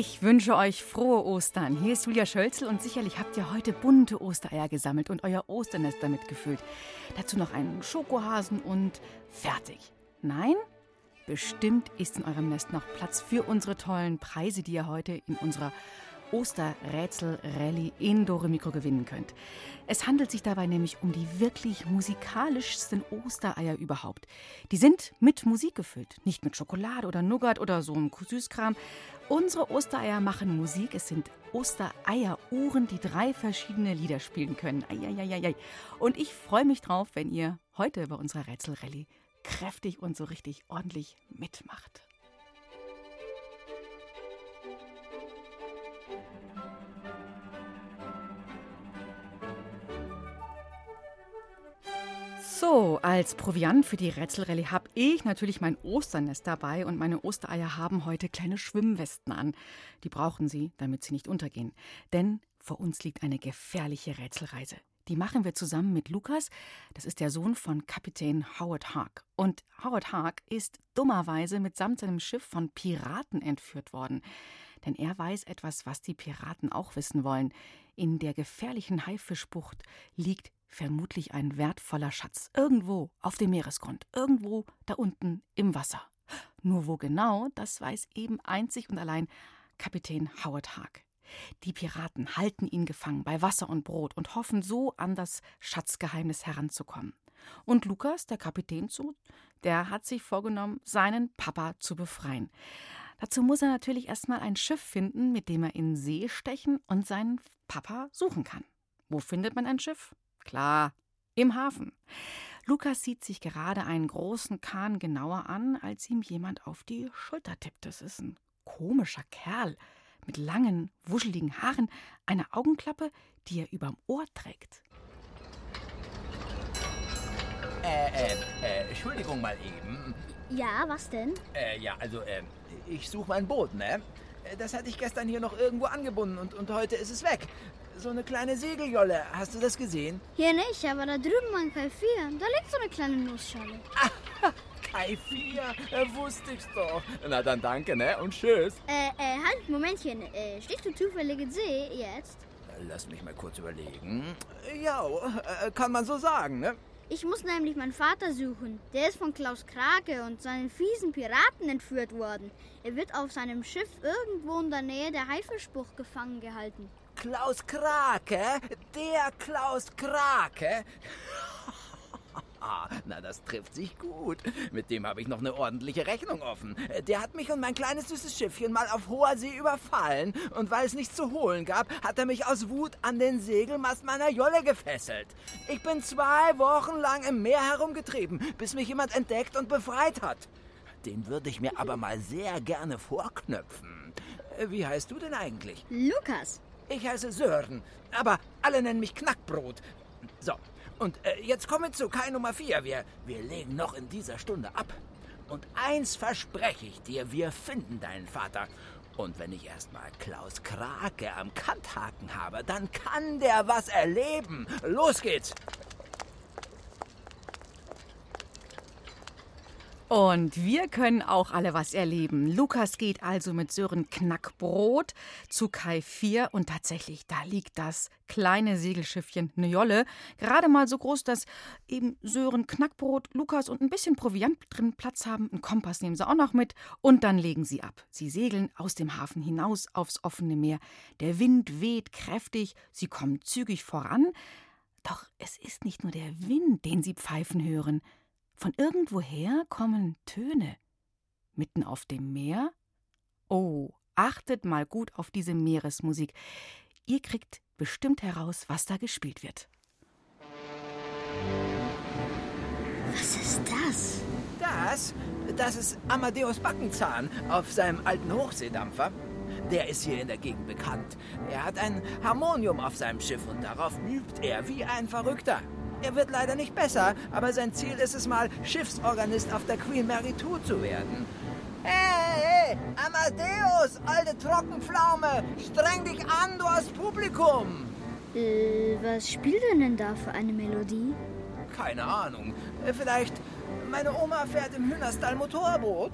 Ich wünsche euch frohe Ostern. Hier ist Julia Schölzel und sicherlich habt ihr heute bunte Ostereier gesammelt und euer Osternest damit gefüllt. Dazu noch einen Schokohasen und fertig. Nein? Bestimmt ist in eurem Nest noch Platz für unsere tollen Preise, die ihr heute in unserer Osterrätsel-Rallye in Dore Mikro gewinnen könnt. Es handelt sich dabei nämlich um die wirklich musikalischsten Ostereier überhaupt. Die sind mit Musik gefüllt, nicht mit Schokolade oder Nougat oder so einem Süßkram. Unsere Ostereier machen Musik. Es sind Ostereieruhren, die drei verschiedene Lieder spielen können. Eieieiei. Und ich freue mich drauf, wenn ihr heute bei unserer Rätsel-Rallye kräftig und so richtig ordentlich mitmacht. So, als Proviant für die Rätselrallye habe ich natürlich mein Osternest dabei und meine Ostereier haben heute kleine Schwimmwesten an. Die brauchen sie, damit sie nicht untergehen. Denn vor uns liegt eine gefährliche Rätselreise. Die machen wir zusammen mit Lukas. Das ist der Sohn von Kapitän Howard Hawk. Und Howard Hawk ist dummerweise mitsamt seinem Schiff von Piraten entführt worden. Denn er weiß etwas, was die Piraten auch wissen wollen. In der gefährlichen Haifischbucht liegt vermutlich ein wertvoller Schatz. Irgendwo auf dem Meeresgrund, irgendwo da unten im Wasser. Nur wo genau, das weiß eben einzig und allein Kapitän Howard Hawk. Die Piraten halten ihn gefangen bei Wasser und Brot und hoffen so an das Schatzgeheimnis heranzukommen. Und Lukas, der Kapitän zu, der hat sich vorgenommen, seinen Papa zu befreien. Dazu muss er natürlich erstmal ein Schiff finden, mit dem er in See stechen und seinen Papa suchen kann. Wo findet man ein Schiff? Klar, im Hafen. Lukas sieht sich gerade einen großen Kahn genauer an, als ihm jemand auf die Schulter tippt. Das ist ein komischer Kerl mit langen, wuscheligen Haaren, einer Augenklappe, die er überm Ohr trägt. Äh, äh, äh, Entschuldigung mal eben. Ja, was denn? Äh, ja, also, äh, ich suche mein Boot, ne? Äh, Das hatte ich gestern hier noch irgendwo angebunden und, und heute ist es weg. So eine kleine Segeljolle. Hast du das gesehen? Hier nicht, aber da drüben an Kai 4, da liegt so eine kleine Nussschale. Kai 4, äh, wusste ich's doch. Na dann danke, ne? Und tschüss. Äh, äh, halt, Momentchen. Äh, stehst du zufällig in See jetzt? Lass mich mal kurz überlegen. Ja, äh, kann man so sagen, ne? Ich muss nämlich meinen Vater suchen. Der ist von Klaus Krake und seinen fiesen Piraten entführt worden. Er wird auf seinem Schiff irgendwo in der Nähe der Haifischbucht gefangen gehalten. Klaus Krake? Der Klaus Krake? Na, das trifft sich gut. Mit dem habe ich noch eine ordentliche Rechnung offen. Der hat mich und mein kleines süßes Schiffchen mal auf hoher See überfallen. Und weil es nichts zu holen gab, hat er mich aus Wut an den Segelmast meiner Jolle gefesselt. Ich bin zwei Wochen lang im Meer herumgetrieben, bis mich jemand entdeckt und befreit hat. Den würde ich mir aber mal sehr gerne vorknöpfen. Wie heißt du denn eigentlich? Lukas, Ich heiße Sören, aber alle nennen mich Knackbrot. So, und äh, jetzt kommen wir zu Kai Nummer 4. Wir, wir legen noch in dieser Stunde ab. Und eins verspreche ich dir, wir finden deinen Vater. Und wenn ich erstmal Klaus Krake am Kanthaken habe, dann kann der was erleben. Los geht's! Und wir können auch alle was erleben. Lukas geht also mit Sören Knackbrot zu Kai 4 und tatsächlich, da liegt das kleine Segelschiffchen Jolle, gerade mal so groß, dass eben Sören Knackbrot, Lukas und ein bisschen Proviant drin Platz haben. Einen Kompass nehmen sie auch noch mit und dann legen sie ab. Sie segeln aus dem Hafen hinaus aufs offene Meer. Der Wind weht kräftig, sie kommen zügig voran. Doch es ist nicht nur der Wind, den sie pfeifen hören. Von irgendwoher kommen Töne. Mitten auf dem Meer? Oh, achtet mal gut auf diese Meeresmusik. Ihr kriegt bestimmt heraus, was da gespielt wird. was ist das? Das, das ist Amadeus Backenzahn auf seinem alten Hochseedampfer. Der ist hier in der Gegend bekannt. Er hat ein Harmonium auf seinem Schiff und darauf übt er wie ein Verrückter. Er wird leider nicht besser, aber sein Ziel ist es mal, Schiffsorganist auf der Queen Mary 2 zu werden. Hey, hey, Amadeus, alte Trockenpflaume, streng dich an, du hast Publikum. Äh, was spielt er denn da für eine Melodie? Keine Ahnung. Äh, Vielleicht meine Oma fährt im Hühnerstall Motorboot.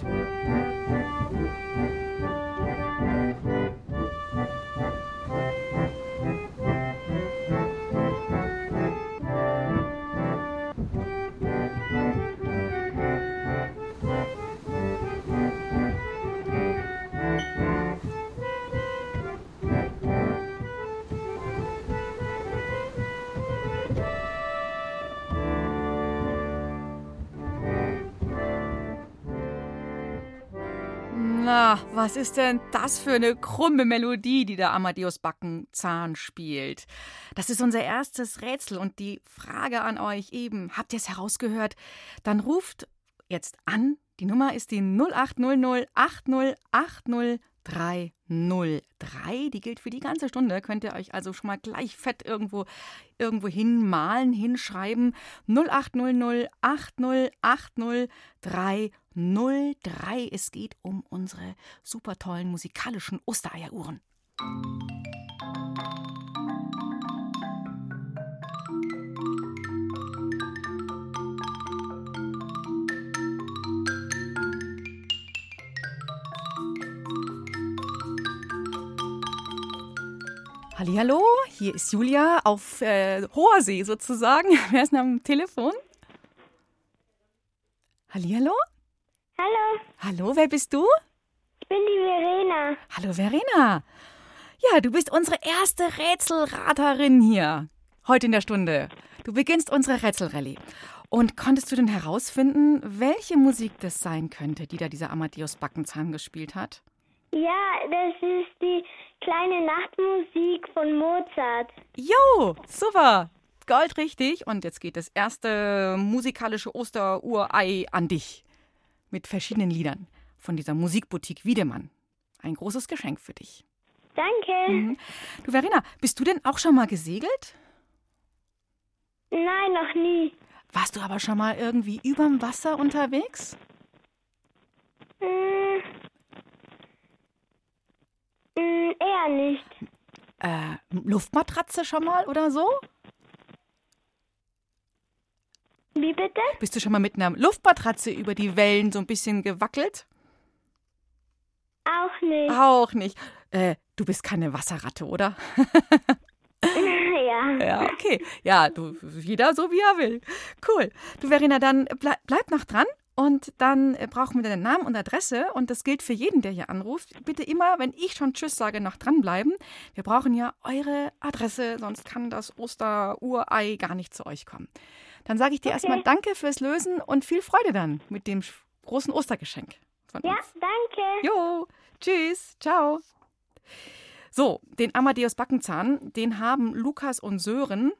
Was ist denn das für eine krumme Melodie, die der Amadeus Backenzahn spielt? Das ist unser erstes Rätsel und die Frage an euch eben, habt ihr es herausgehört? Dann ruft jetzt an. Die Nummer ist die 0800 8080 303. Die gilt für die ganze Stunde. Könnt ihr euch also schon mal gleich fett irgendwo, irgendwo hinmalen, hinschreiben. 0800 8080 303. Es geht um unsere super tollen musikalischen Ostereieruhren. Hallihallo, hier ist Julia auf äh, hoher See sozusagen. Wer ist denn am Telefon? Hallihallo? Hallo, Hallo, wer bist du? ich bin die Verena. Hallo Verena. Ja, du bist unsere erste Rätselraterin hier. Heute in der Stunde. Du beginnst unsere Rätselrallye. Und konntest du denn herausfinden, welche Musik das sein könnte, die da dieser Amadeus Backenzahn gespielt hat? Ja, das ist die kleine Nachtmusik von Mozart. Jo, super. Gold richtig. Und jetzt geht das erste musikalische Osterurei an dich. Mit verschiedenen Liedern von dieser Musikboutique Wiedemann. Ein großes Geschenk für dich. Danke. Mhm. Du Verena, bist du denn auch schon mal gesegelt? Nein, noch nie. Warst du aber schon mal irgendwie überm Wasser unterwegs? Hm. Hm, eher nicht. Äh, Luftmatratze schon mal oder so? Wie bitte? Bist du schon mal mit einer Luftmatratze über die Wellen so ein bisschen gewackelt? Auch nicht. Auch nicht. Äh, du bist keine Wasserratte, oder? ja. Ja, okay. Ja, du, jeder so wie er will. Cool. Du, Verena, dann bleib, bleib noch dran. Und dann äh, brauchen wir deinen Namen und Adresse. Und das gilt für jeden, der hier anruft. Bitte immer, wenn ich schon Tschüss sage, noch dranbleiben. Wir brauchen ja eure Adresse, sonst kann das Osterurei gar nicht zu euch kommen. Dann sage ich dir erstmal Danke fürs Lösen und viel Freude dann mit dem großen Ostergeschenk von Ja, uns. danke. Jo, tschüss, ciao. So, den Amadeus Backenzahn, den haben Lukas und Sören.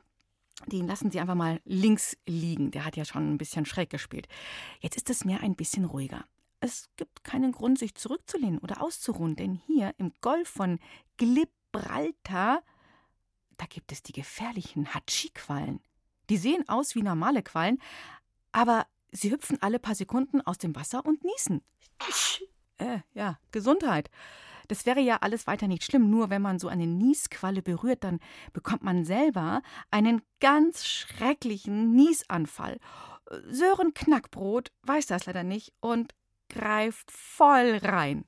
Den lassen Sie einfach mal links liegen. Der hat ja schon ein bisschen schräg gespielt. Jetzt ist es mir ein bisschen ruhiger. Es gibt keinen Grund, sich zurückzulehnen oder auszuruhen, denn hier im Golf von Gibraltar, da gibt es die gefährlichen Hatschi-Quallen. Die sehen aus wie normale Quallen, aber sie hüpfen alle paar Sekunden aus dem Wasser und niesen. Äh, ja, Gesundheit. Das wäre ja alles weiter nicht schlimm, nur wenn man so eine Niesqualle berührt, dann bekommt man selber einen ganz schrecklichen Niesanfall. Sören Knackbrot weiß das leider nicht und greift voll rein.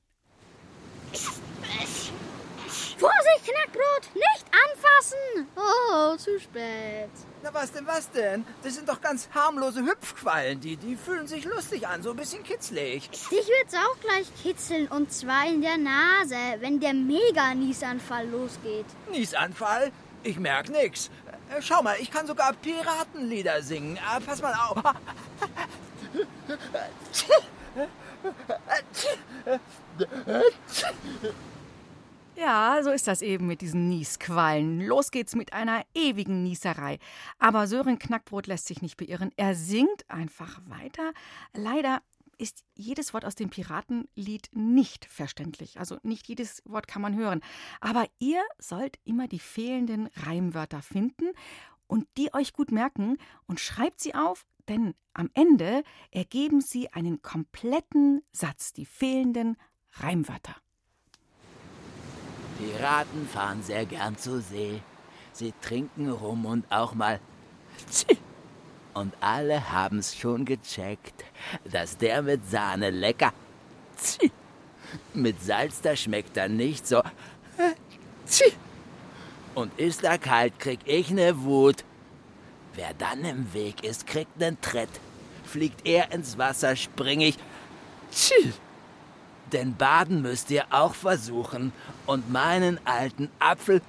Vorsicht, Knackbrot! Nicht anfassen! Oh, zu spät. Na was denn, was denn? Das sind doch ganz harmlose Hüpfquallen. Die, die fühlen sich lustig an, so ein bisschen kitzlig. Dich wird's auch gleich kitzeln und zwar in der Nase, wenn der Mega-Niesanfall losgeht. Niesanfall? Ich merk nix. Äh, Schau mal, ich kann sogar Piratenlieder singen. Äh, pass mal auf. Ja, so ist das eben mit diesen Niesquallen. Los geht's mit einer ewigen Nieserei. Aber Sören Knackbrot lässt sich nicht beirren. Er singt einfach weiter. Leider ist jedes Wort aus dem Piratenlied nicht verständlich. Also nicht jedes Wort kann man hören. Aber ihr sollt immer die fehlenden Reimwörter finden und die euch gut merken und schreibt sie auf, denn am Ende ergeben sie einen kompletten Satz, die fehlenden Reimwörter. Piraten fahren sehr gern zur See. Sie trinken rum und auch mal. Und alle haben's schon gecheckt, dass der mit Sahne lecker. Mit Salz, da schmeckt er nicht so. Und ist er kalt, krieg ich ne Wut. Wer dann im Weg ist, kriegt nen Tritt. Fliegt er ins Wasser, spring ich. Denn baden müsst ihr auch versuchen und meinen alten Apfel.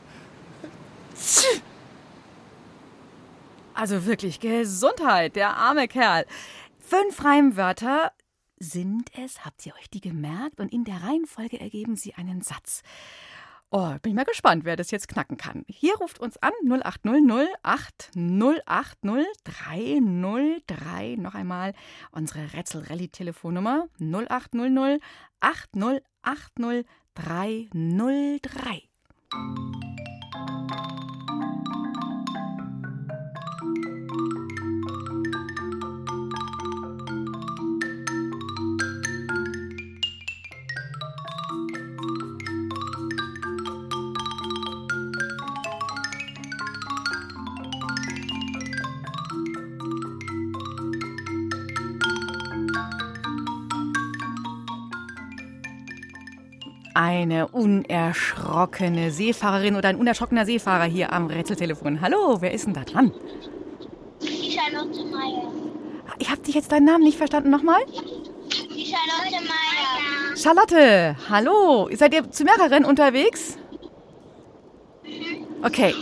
Also wirklich Gesundheit, der arme Kerl. Fünf Reimwörter sind es, habt ihr euch die gemerkt? Und in der Reihenfolge ergeben sie einen Satz. Oh, bin ich mal gespannt, wer das jetzt knacken kann. Hier ruft uns an 0800 8080 303. Noch einmal unsere Rätsel-Rallye-Telefonnummer 0800 8080 303. Eine unerschrockene Seefahrerin oder ein unerschrockener Seefahrer hier am Rätseltelefon. Hallo, wer ist denn da dran? Die Charlotte Meier. Ich habe dich jetzt deinen Namen nicht verstanden nochmal. Die Charlotte Meier. Charlotte, hallo. Seid ihr zu mehreren unterwegs? Okay,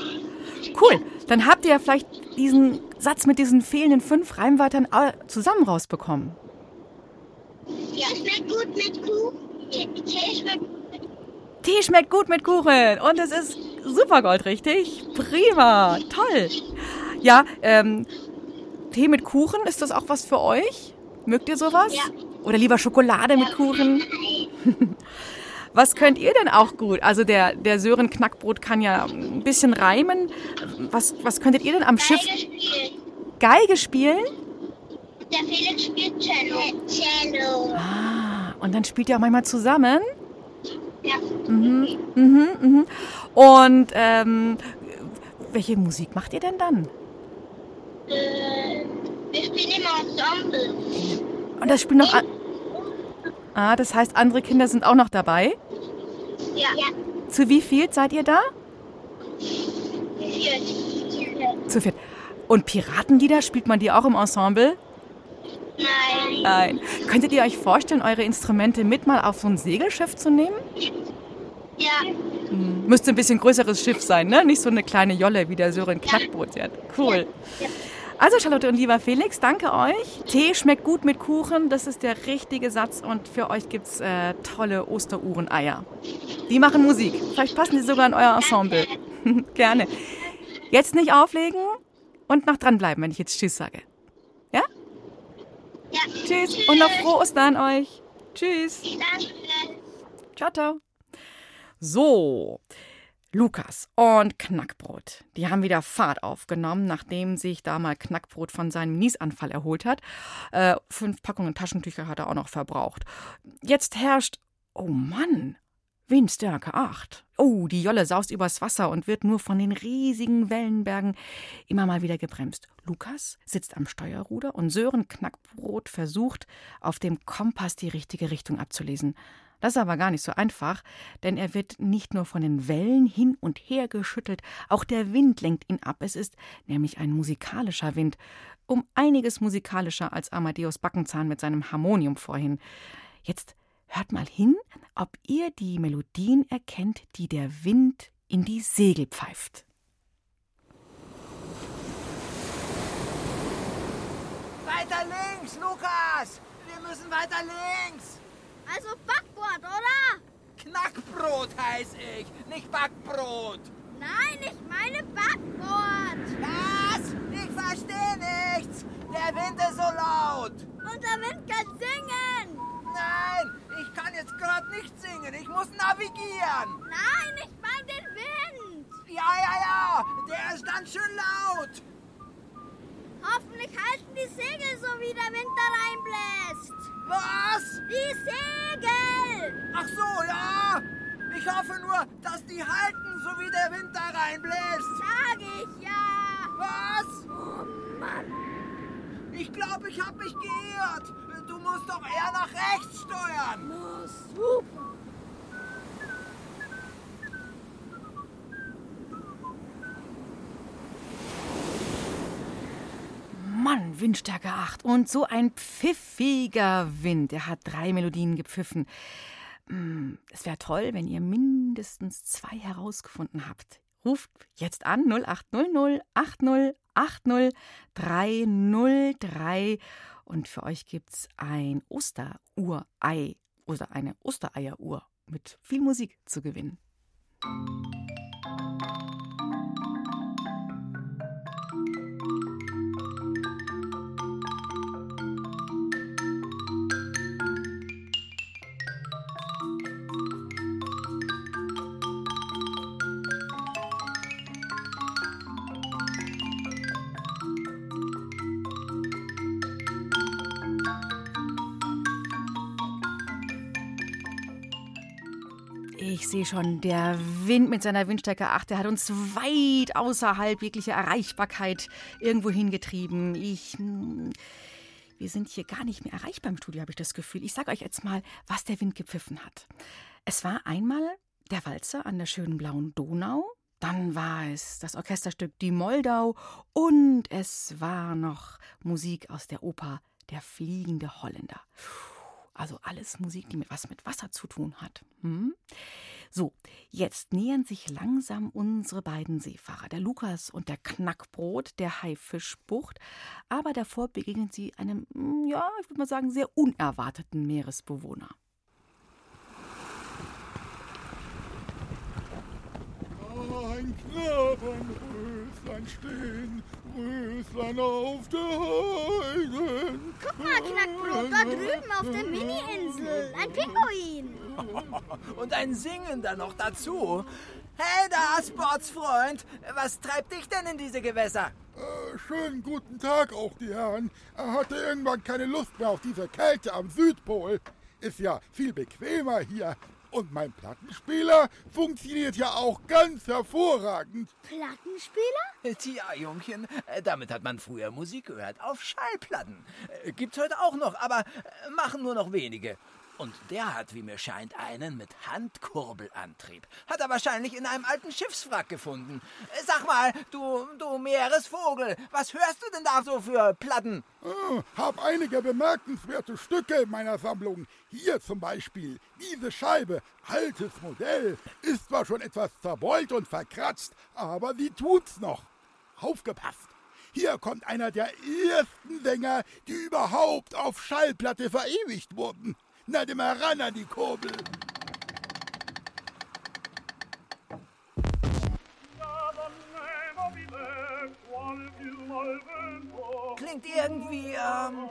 cool. Dann habt ihr ja vielleicht diesen Satz mit diesen fehlenden fünf Reimwörtern zusammen rausbekommen. Ja. Schmeckt gut mit Kuchen. Tee Tee schmeckt Tee schmeckt gut mit Kuchen und es ist Supergold, richtig? Prima, toll. Ja, ähm, Tee mit Kuchen, ist das auch was für euch? Mögt ihr sowas? Ja. Oder lieber Schokolade mit Kuchen? Was könnt ihr denn auch gut? Also der, der Sören Knackbrot kann ja ein bisschen reimen. Was, was könntet ihr denn am Schiff? Geige spielen. Geige spielen? Der Felix spielt Cello. Cello. Ah, und dann spielt ihr auch manchmal zusammen? Ja. Mhm, mhm. Und ähm, welche Musik macht ihr denn dann? Äh, wir spielen im Ensemble. Und das spielen noch. An ah, das heißt, andere Kinder sind auch noch dabei. Ja. Ja. Zu wie viel seid ihr da? Viert. Zu viert. Und Piratenlieder, spielt man die auch im Ensemble? Nein. Nein. Könntet ihr euch vorstellen, eure Instrumente mit mal auf so ein Segelschiff zu nehmen? Ja. Hm, Müsste ein bisschen größeres Schiff sein, ne? Nicht so eine kleine Jolle wie der Sören Knackbrot. Ja, cool. Also Charlotte und lieber Felix, danke euch. Tee schmeckt gut mit Kuchen, das ist der richtige Satz. Und für euch gibt's äh, tolle Osteruhren-Eier. Die machen Musik. Vielleicht passen die sogar in euer Ensemble. Gerne. Jetzt nicht auflegen und noch dranbleiben, wenn ich jetzt Tschüss sage. Tschüss und noch frohe Ostern euch. Tschüss. Danke. Ciao, ciao. So, Lukas und Knackbrot. Die haben wieder Fahrt aufgenommen, nachdem sich da mal Knackbrot von seinem Niesanfall erholt hat. Äh, fünf Packungen Taschentücher hat er auch noch verbraucht. Jetzt herrscht, oh Mann, Windstärke 8. Oh, die Jolle saust übers Wasser und wird nur von den riesigen Wellenbergen immer mal wieder gebremst. Lukas sitzt am Steuerruder und Sören Knackbrot versucht, auf dem Kompass die richtige Richtung abzulesen. Das ist aber gar nicht so einfach, denn er wird nicht nur von den Wellen hin und her geschüttelt, auch der Wind lenkt ihn ab. Es ist nämlich ein musikalischer Wind, um einiges musikalischer als Amadeus Backenzahn mit seinem Harmonium vorhin. Jetzt hört mal hin, ob ihr die Melodien erkennt, die der Wind in die Segel pfeift. Weiter links, Lukas! Wir müssen weiter links! Also Backbord, oder? Knackbrot heiß ich, nicht Backbrot. Nein, ich meine Backbrot. Was? Ich verstehe nichts. Der Wind ist so laut. Und der Wind kann singen. Nein, ich kann jetzt gerade nicht singen. Ich muss navigieren. Nein, ich meine den Wind. Ja, ja, ja. Der ist ganz schön laut. Hoffentlich halten die Segel so, wie der Wind da reinbläst. Was? Die Segel. Ach so, ja. Ich hoffe nur, dass die halten, so wie der Wind da reinbläst. Sag ich ja. Was? Oh Mann. Ich glaube, ich habe mich geirrt. Du musst doch eher nach rechts steuern. Oh, super. Mann, Windstärke 8 und so ein pfiffiger Wind. Er hat drei Melodien gepfiffen. Hm, Es wäre toll, wenn ihr mindestens zwei herausgefunden habt. Ruft jetzt an 0800 80 80 303 und für euch gibt's ein Osterurei oder eine Ostereieruhr mit viel Musik zu gewinnen. Sehe schon, der Wind mit seiner Windstärke 8, der hat uns weit außerhalb jeglicher Erreichbarkeit irgendwo hingetrieben. Ich. hm, Wir sind hier gar nicht mehr erreichbar im Studio, habe ich das Gefühl. Ich sage euch jetzt mal, was der Wind gepfiffen hat. Es war einmal der Walzer an der schönen blauen Donau. Dann war es das Orchesterstück Die Moldau und es war noch Musik aus der Oper Der fliegende Holländer. Also alles Musik, die mit was mit Wasser zu tun hat. Hm? So, jetzt nähern sich langsam unsere beiden Seefahrer, der Lukas und der Knackbrot der Haifischbucht. Aber davor begegnen sie einem, ja, ich würde mal sagen, sehr unerwarteten Meeresbewohner. Ein Knabbern, Röslein stehen, Röslein auf der Heide. Guck mal, Knackbrot, da drüben auf der Mini-Insel. Ein Pinguin. Und ein Singender noch dazu. Hey da, Sportsfreund. Was treibt dich denn in diese Gewässer? Äh, schönen guten Tag auch, die Herren. Er hatte irgendwann keine Lust mehr auf diese Kälte am Südpol. Ist ja viel bequemer hier. Und mein Plattenspieler funktioniert ja auch ganz hervorragend. Plattenspieler? Tja, Jungchen, äh, damit hat man früher Musik gehört. Auf Schallplatten. Äh, Gibt's heute auch noch, aber äh, machen nur noch wenige. Und der hat, wie mir scheint, einen mit Handkurbelantrieb. Hat er wahrscheinlich in einem alten Schiffswrack gefunden. Äh, Sag mal, du, du Meeresvogel, was hörst du denn da so für Platten? Äh, hab einige bemerkenswerte Stücke in meiner Sammlung. Hier zum Beispiel diese Scheibe, altes Modell, ist zwar schon etwas zerbeult und verkratzt, aber sie tut's noch. Aufgepasst! Hier kommt einer der ersten Sänger, die überhaupt auf Schallplatte verewigt wurden. Na, dem heran an die Kurbel. Klingt irgendwie, ähm,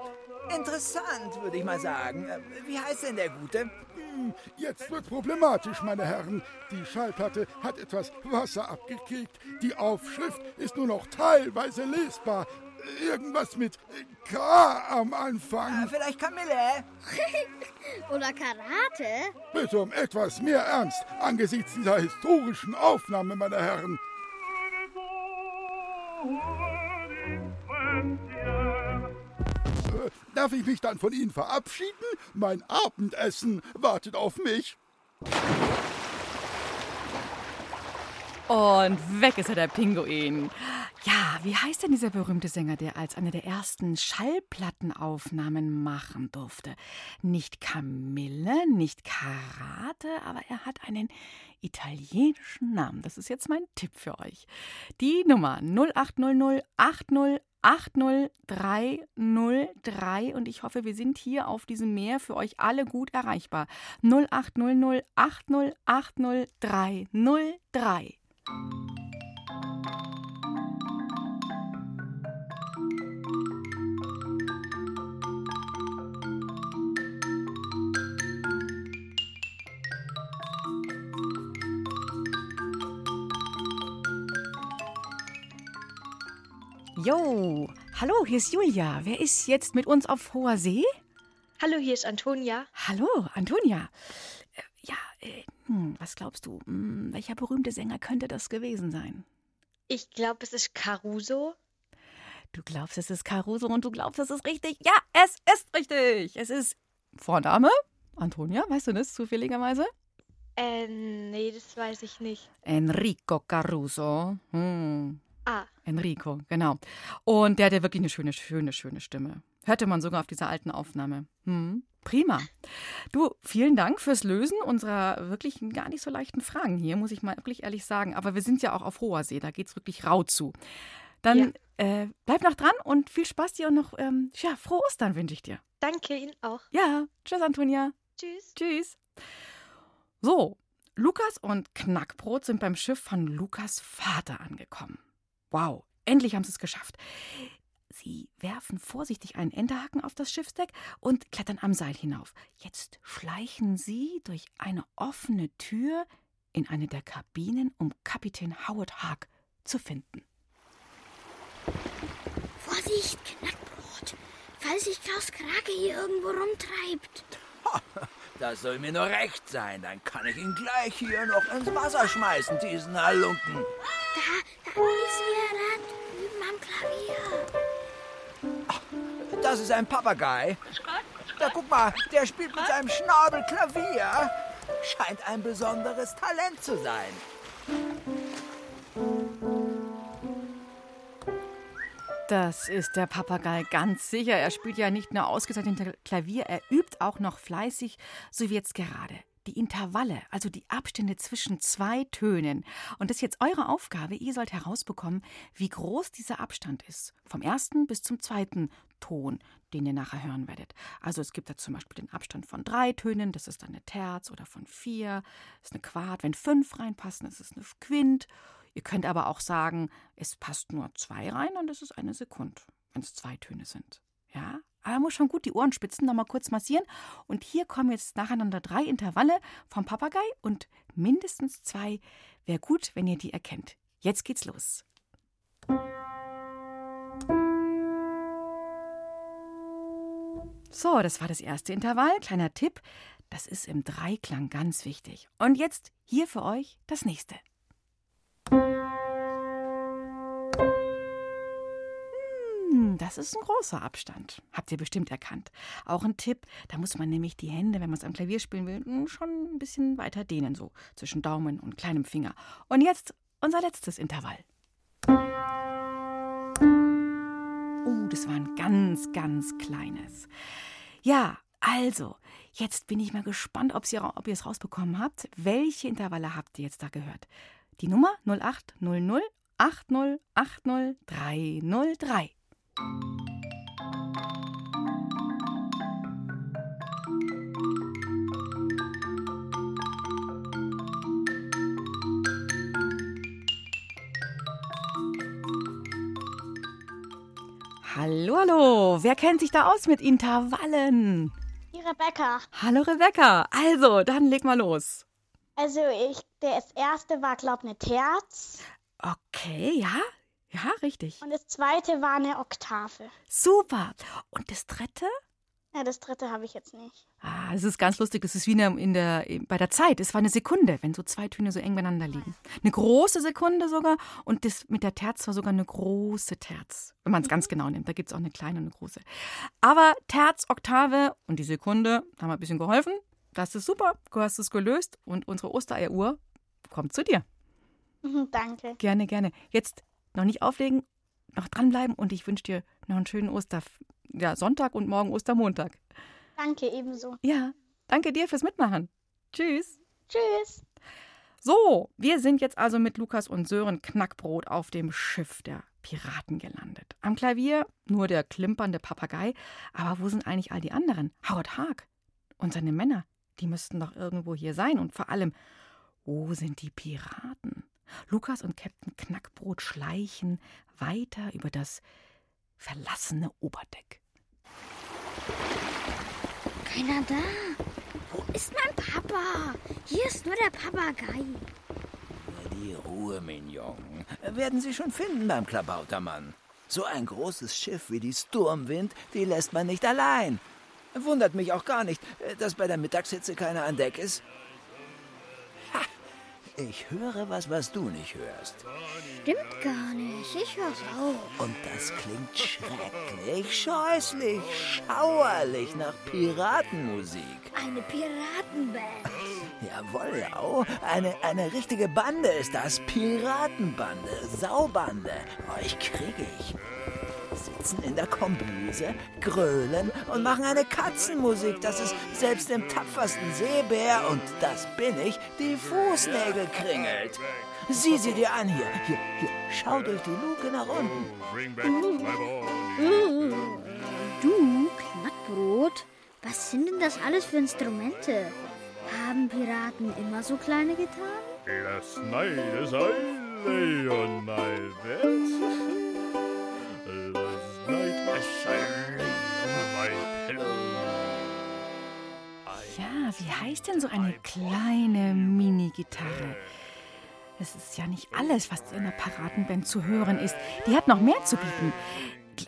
interessant, würde ich mal sagen. Äh, Wie heißt denn der Gute? Hm, Jetzt wird problematisch, meine Herren. Die Schallplatte hat etwas Wasser abgekriegt. Die Aufschrift ist nur noch teilweise lesbar. Irgendwas mit K am Äh, Anfang. vielleicht Kamille? Oder Karate? Bitte um etwas mehr Ernst angesichts dieser historischen Aufnahme, meine Herren. Äh, Darf ich mich dann von Ihnen verabschieden? Mein Abendessen wartet auf mich. Und weg ist er, der Pinguin. Ja, wie heißt denn dieser berühmte Sänger, der als einer der ersten Schallplattenaufnahmen machen durfte? Nicht Kamille, nicht Karate, aber er hat einen italienischen Namen. Das ist jetzt mein Tipp für euch. Die Nummer 0800 80 80303 und ich hoffe, wir sind hier auf diesem Meer für euch alle gut erreichbar. 0800 8080303. Jo, hallo, hier ist Julia. Wer ist jetzt mit uns auf hoher See? Hallo, hier ist Antonia. Hallo, Antonia. Äh, ja, äh, hm, was glaubst du? Hm, welcher berühmte Sänger könnte das gewesen sein? Ich glaube, es ist Caruso. Du glaubst, es ist Caruso und du glaubst, es ist richtig. Ja, es ist richtig. Es ist Vorname? Antonia, weißt du das zufälligerweise? Äh, nee, das weiß ich nicht. Enrico Caruso. Hm. Ah, Enrico, genau. Und der hat ja wirklich eine schöne, schöne, schöne Stimme. Hörte man sogar auf dieser alten Aufnahme. Hm, prima. Du, vielen Dank fürs Lösen unserer wirklich gar nicht so leichten Fragen hier, muss ich mal wirklich ehrlich sagen. Aber wir sind ja auch auf hoher See, da geht es wirklich rau zu. Dann äh, bleib noch dran und viel Spaß dir und noch, ähm, ja, frohe Ostern wünsche ich dir. danke Ihnen auch. Ja, tschüss, Antonia. Tschüss. Tschüss. So, Lukas und Knackbrot sind beim Schiff von Lukas Vater angekommen. Wow, endlich haben sie es geschafft. Sie werfen vorsichtig einen Enterhaken auf das Schiffsdeck und klettern am Seil hinauf. Jetzt schleichen sie durch eine offene Tür in eine der Kabinen, um Kapitän Howard Haag zu finden. Vorsicht, Knackbrot. Falls sich Klaus Krake hier irgendwo rumtreibt. Das soll mir nur recht sein. Dann kann ich ihn gleich hier noch ins Wasser schmeißen, diesen Halunken. Da, da ist wieder da drüben am Klavier. Das ist ein Papagei. Da guck mal, der spielt mit seinem Schnabel Klavier. Scheint ein besonderes Talent zu sein. Das ist der Papagei ganz sicher. Er spielt ja nicht nur ausgezeichnet Klavier, er übt auch noch fleißig, so wie jetzt gerade. Die Intervalle, also die Abstände zwischen zwei Tönen. Und das ist jetzt eure Aufgabe. Ihr sollt herausbekommen, wie groß dieser Abstand ist. Vom ersten bis zum zweiten Ton, den ihr nachher hören werdet. Also es gibt da zum Beispiel den Abstand von drei Tönen, das ist dann eine Terz, oder von vier, das ist eine Quart. Wenn fünf reinpassen, ist eine Quint. Ihr könnt aber auch sagen, es passt nur zwei rein und es ist eine Sekunde, wenn es zwei Töne sind. Ja, aber man muss schon gut die Ohrenspitzen noch mal kurz massieren. Und hier kommen jetzt nacheinander drei Intervalle vom Papagei und mindestens zwei. Wäre gut, wenn ihr die erkennt. Jetzt geht's los. So, das war das erste Intervall. Kleiner Tipp, das ist im Dreiklang ganz wichtig. Und jetzt hier für euch das nächste. Hm, Das ist ein großer Abstand. Habt ihr bestimmt erkannt. Auch ein Tipp, da muss man nämlich die Hände, wenn man es am Klavier spielen will, hm, schon ein bisschen weiter dehnen, so zwischen Daumen und kleinem Finger. Und jetzt unser letztes Intervall. Oh, das war ein ganz, ganz kleines. Ja, also, jetzt bin ich mal gespannt, ob ihr ob es rausbekommen habt. Welche Intervalle habt ihr jetzt da gehört? Die Nummer 0800 80 80 303. Hallo, hallo. Wer kennt sich da aus mit Intervallen? Die Rebecca. Hallo, Rebecca. Also, dann leg mal los. Also ich, das erste war, glaube ich, eine Terz. Okay, ja? Ja, richtig. Und das zweite war eine Oktave. Super. Und das dritte? Ja, das dritte habe ich jetzt nicht. Ah, das ist ganz lustig. Das ist wie in der, in der, bei der Zeit. Es war eine Sekunde, wenn so zwei Töne so eng beieinander liegen. Eine große Sekunde sogar. Und das mit der Terz war sogar eine große Terz. Wenn man es ganz genau nimmt. Da gibt es auch eine kleine und eine große. Aber Terz, Oktave und die Sekunde haben ein bisschen geholfen. Das ist super. Du hast es gelöst. Und unsere Ostereieruhr kommt zu dir. Mhm, Danke. Gerne, gerne. Jetzt noch nicht auflegen, noch dranbleiben. Und ich wünsche dir noch einen schönen Oster, ja, Sonntag und morgen Ostermontag. Danke ebenso. Ja, danke dir fürs Mitmachen. Tschüss. Tschüss. So, wir sind jetzt also mit Lukas und Sören Knackbrot auf dem Schiff der Piraten gelandet. Am Klavier nur der klimpernde Papagei. Aber wo sind eigentlich all die anderen? Howard Haag und seine Männer. Die müssten doch irgendwo hier sein. Und vor allem, wo sind die Piraten? Lukas und Captain Knackbrot schleichen weiter über das verlassene Oberdeck. Keiner da. Wo ist mein Papa? Hier ist nur der Papagei. Die Ruhe, Mignon. Werden Sie schon finden beim Klabautermann. So ein großes Schiff wie die Sturmwind, die lässt man nicht allein. Wundert mich auch gar nicht, dass bei der Mittagshitze keiner an Deck ist. Ich höre was, was du nicht hörst. Stimmt gar nicht. Ich hör's auch. Und das klingt schrecklich, scheußlich, schauerlich nach Piratenmusik. Eine Piratenband. Jawohl, ja. Eine, eine richtige Bande ist das. Piratenbande, Saubande. Euch kriege ich. Sitzen in der Kombüse, grölen und machen eine Katzenmusik, dass es selbst dem tapfersten Seebär, und das bin ich, die Fußnägel kringelt. Sieh sie dir an hier. Hier, hier. Schau durch die Luke nach unten. Du, Knackbrot, was sind denn das alles für Instrumente? Haben Piraten immer so kleine Gitarren? Last night as I lay Ja, wie heißt denn so eine kleine Mini-Gitarre? Es ist ja nicht alles, was in der Paradenband zu hören ist. Die hat noch mehr zu bieten.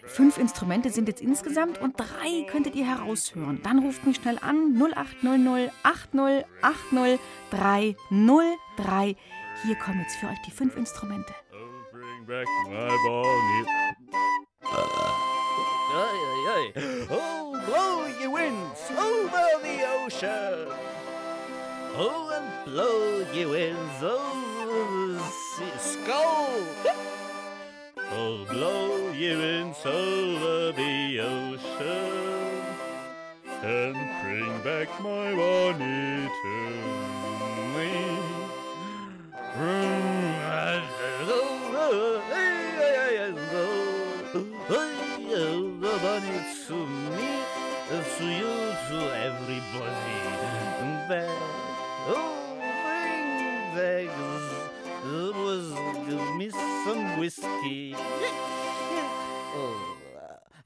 Fünf Instrumente sind jetzt insgesamt und drei könntet ihr heraushören. Dann ruft mich schnell an 0800 80 80 303. Hier kommen jetzt für euch die fünf Instrumente. Oh, bring back my. Oi, oi. Oh, blow ye winds over the ocean. Oh, and blow ye winds over the sea. Skull! Oh, blow ye winds over the ocean and bring back my bonnet to me. Oh, bring back, it was give me some whiskey. Oh,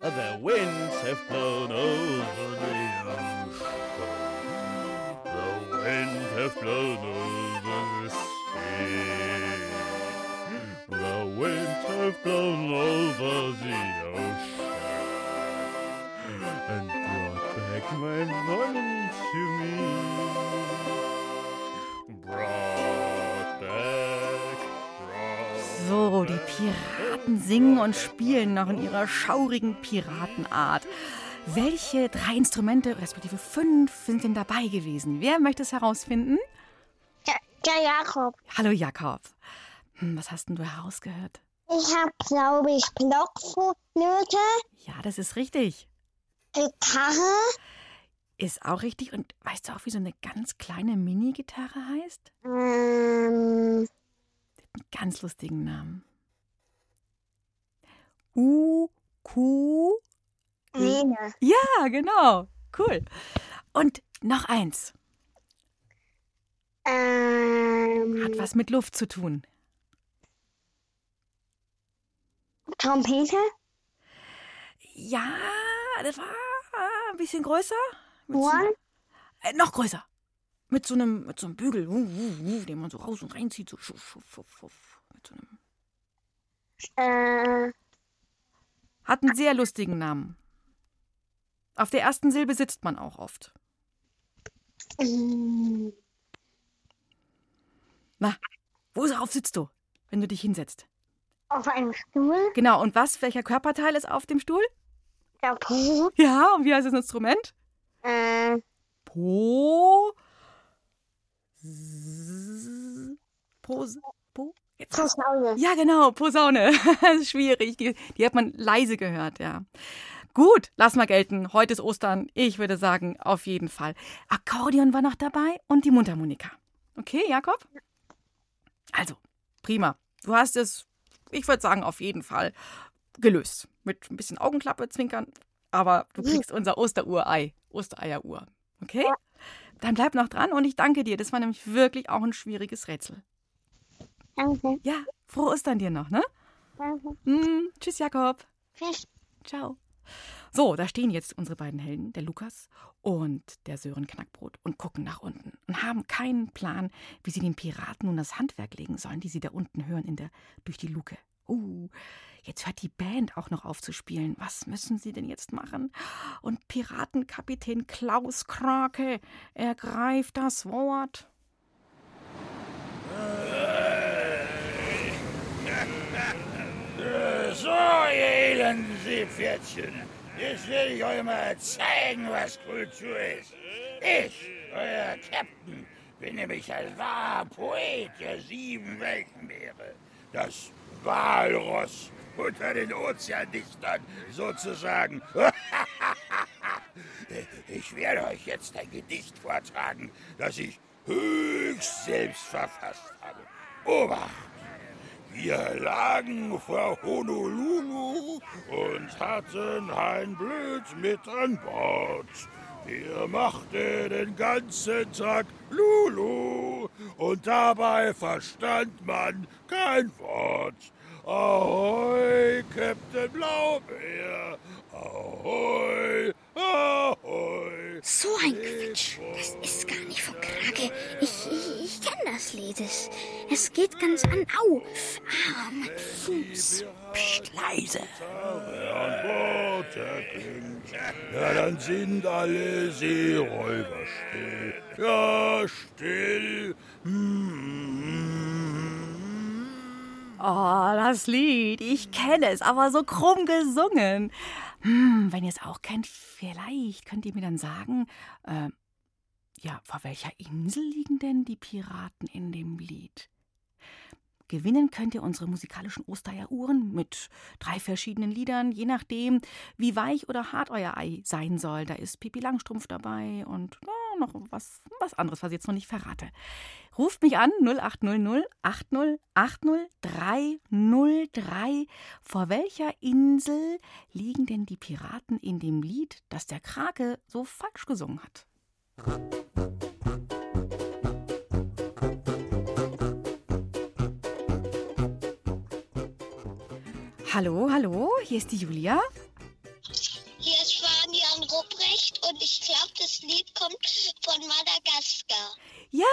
The winds have blown over the ocean. The winds have blown over the sea. The winds have blown over the ocean and back my bonnet to me. Brought back, brought So, die Piraten singen und spielen noch in ihrer schaurigen Piratenart. Welche drei Instrumente, respektive fünf, sind denn dabei gewesen? Wer möchte es herausfinden? Der, der Jakob. Hallo Jakob. Hm, was hast denn du herausgehört? Ich habe, glaube ich, Blockflöte, Ja, das ist richtig. Gitarre, Ist auch richtig. Und weißt du auch, wie so eine ganz kleine Mini-Gitarre heißt? ähm, Einen ganz lustigen Namen. U, Q. Lene. Ja, genau. Cool. Und noch eins. Ähm, Hat was mit Luft zu tun. Trompete, Ja, das war ein bisschen größer. So, äh, noch größer. Mit so einem, mit so einem Bügel, den man so raus und reinzieht. So schuff, schuff, schuff. Mit so einem äh, Hat einen sehr lustigen Namen. Auf der ersten Silbe sitzt man auch oft. mm, Na, worauf sitzt du, wenn du dich hinsetzt? auf einem Stuhl, Genau, und was, welcher Körperteil ist auf dem Stuhl? Der Po, Ja, und wie heißt das Instrument? äh, Po. S- Po. Po. Jetzt Posaune. Ja, genau, Posaune. das ist schwierig. Die, die hat man leise gehört, ja. Gut, lass mal gelten. Heute ist Ostern. Ich würde sagen, auf jeden Fall. Akkordeon war noch dabei und die Mundharmonika. Okay, Jakob? Also, prima. Du hast es ich würde sagen, auf jeden Fall gelöst. Mit ein bisschen Augenklappe, Zwinkern. Aber du kriegst unser Osteruhrei, Ostereieruhr. Okay? Dann bleib noch dran und ich danke dir. Das war nämlich wirklich auch ein schwieriges Rätsel. Danke. Ja, frohe Ostern dir noch, ne? Danke. Mm, tschüss, Jakob. Tschüss. Ciao. So, da stehen jetzt unsere beiden Helden, der Lukas und der Sören Knackbrot, und gucken nach unten und haben keinen Plan, wie sie den Piraten nun das Handwerk legen sollen, die sie da unten hören in der, durch die Luke. Uh, jetzt hört die Band auch noch auf zu spielen. Was müssen sie denn jetzt machen? Und Piratenkapitän Klaus Krake ergreift das Wort. So, ihr elenden Seepferdchen. Jetzt werde ich euch mal zeigen, was Kultur ist. Ich, euer Captain, bin nämlich ein wahrer Poet der sieben Weltenmeere. Das Walross unter den Ozeandichtern, sozusagen. Ich werde euch jetzt ein Gedicht vortragen, das ich höchst selbst verfasst habe. Obacht! Wir lagen vor Honolulu und hatten ein Blöd mit an Bord. Der machte den ganzen Tag Lulu und dabei verstand man kein Wort. Ahoi, Captain Blaubeer, ahoi, ahoi. So ein Quatsch. Das ist gar nicht von Krake. Ich, ich, ich kenne das Lied. Es, es geht ganz an. Au. Ah, mein Fuß. Psst, leise. Ja, dann sind alle Seeräuber still. Ja, still. Oh, das Lied. Ich kenne es, aber so krumm gesungen. Hm, wenn ihr es auch kennt, vielleicht könnt ihr mir dann sagen, äh, ja, vor welcher Insel liegen denn die Piraten in dem Lied? Gewinnen könnt ihr unsere musikalischen Ostereieruhren mit drei verschiedenen Liedern, je nachdem, wie weich oder hart euer Ei sein soll. Da ist Pipi Langstrumpf dabei und ja, noch was, was anderes, was ich jetzt noch nicht verrate. Ruft mich an 0800 80 80 303. Vor welcher Insel liegen denn die Piraten in dem Lied, das der Krake so falsch gesungen hat? Hallo, hallo, hier ist die Julia. Hier ist Fabian Rupprecht und ich glaube, das Lied kommt von Madagaskar. Ja,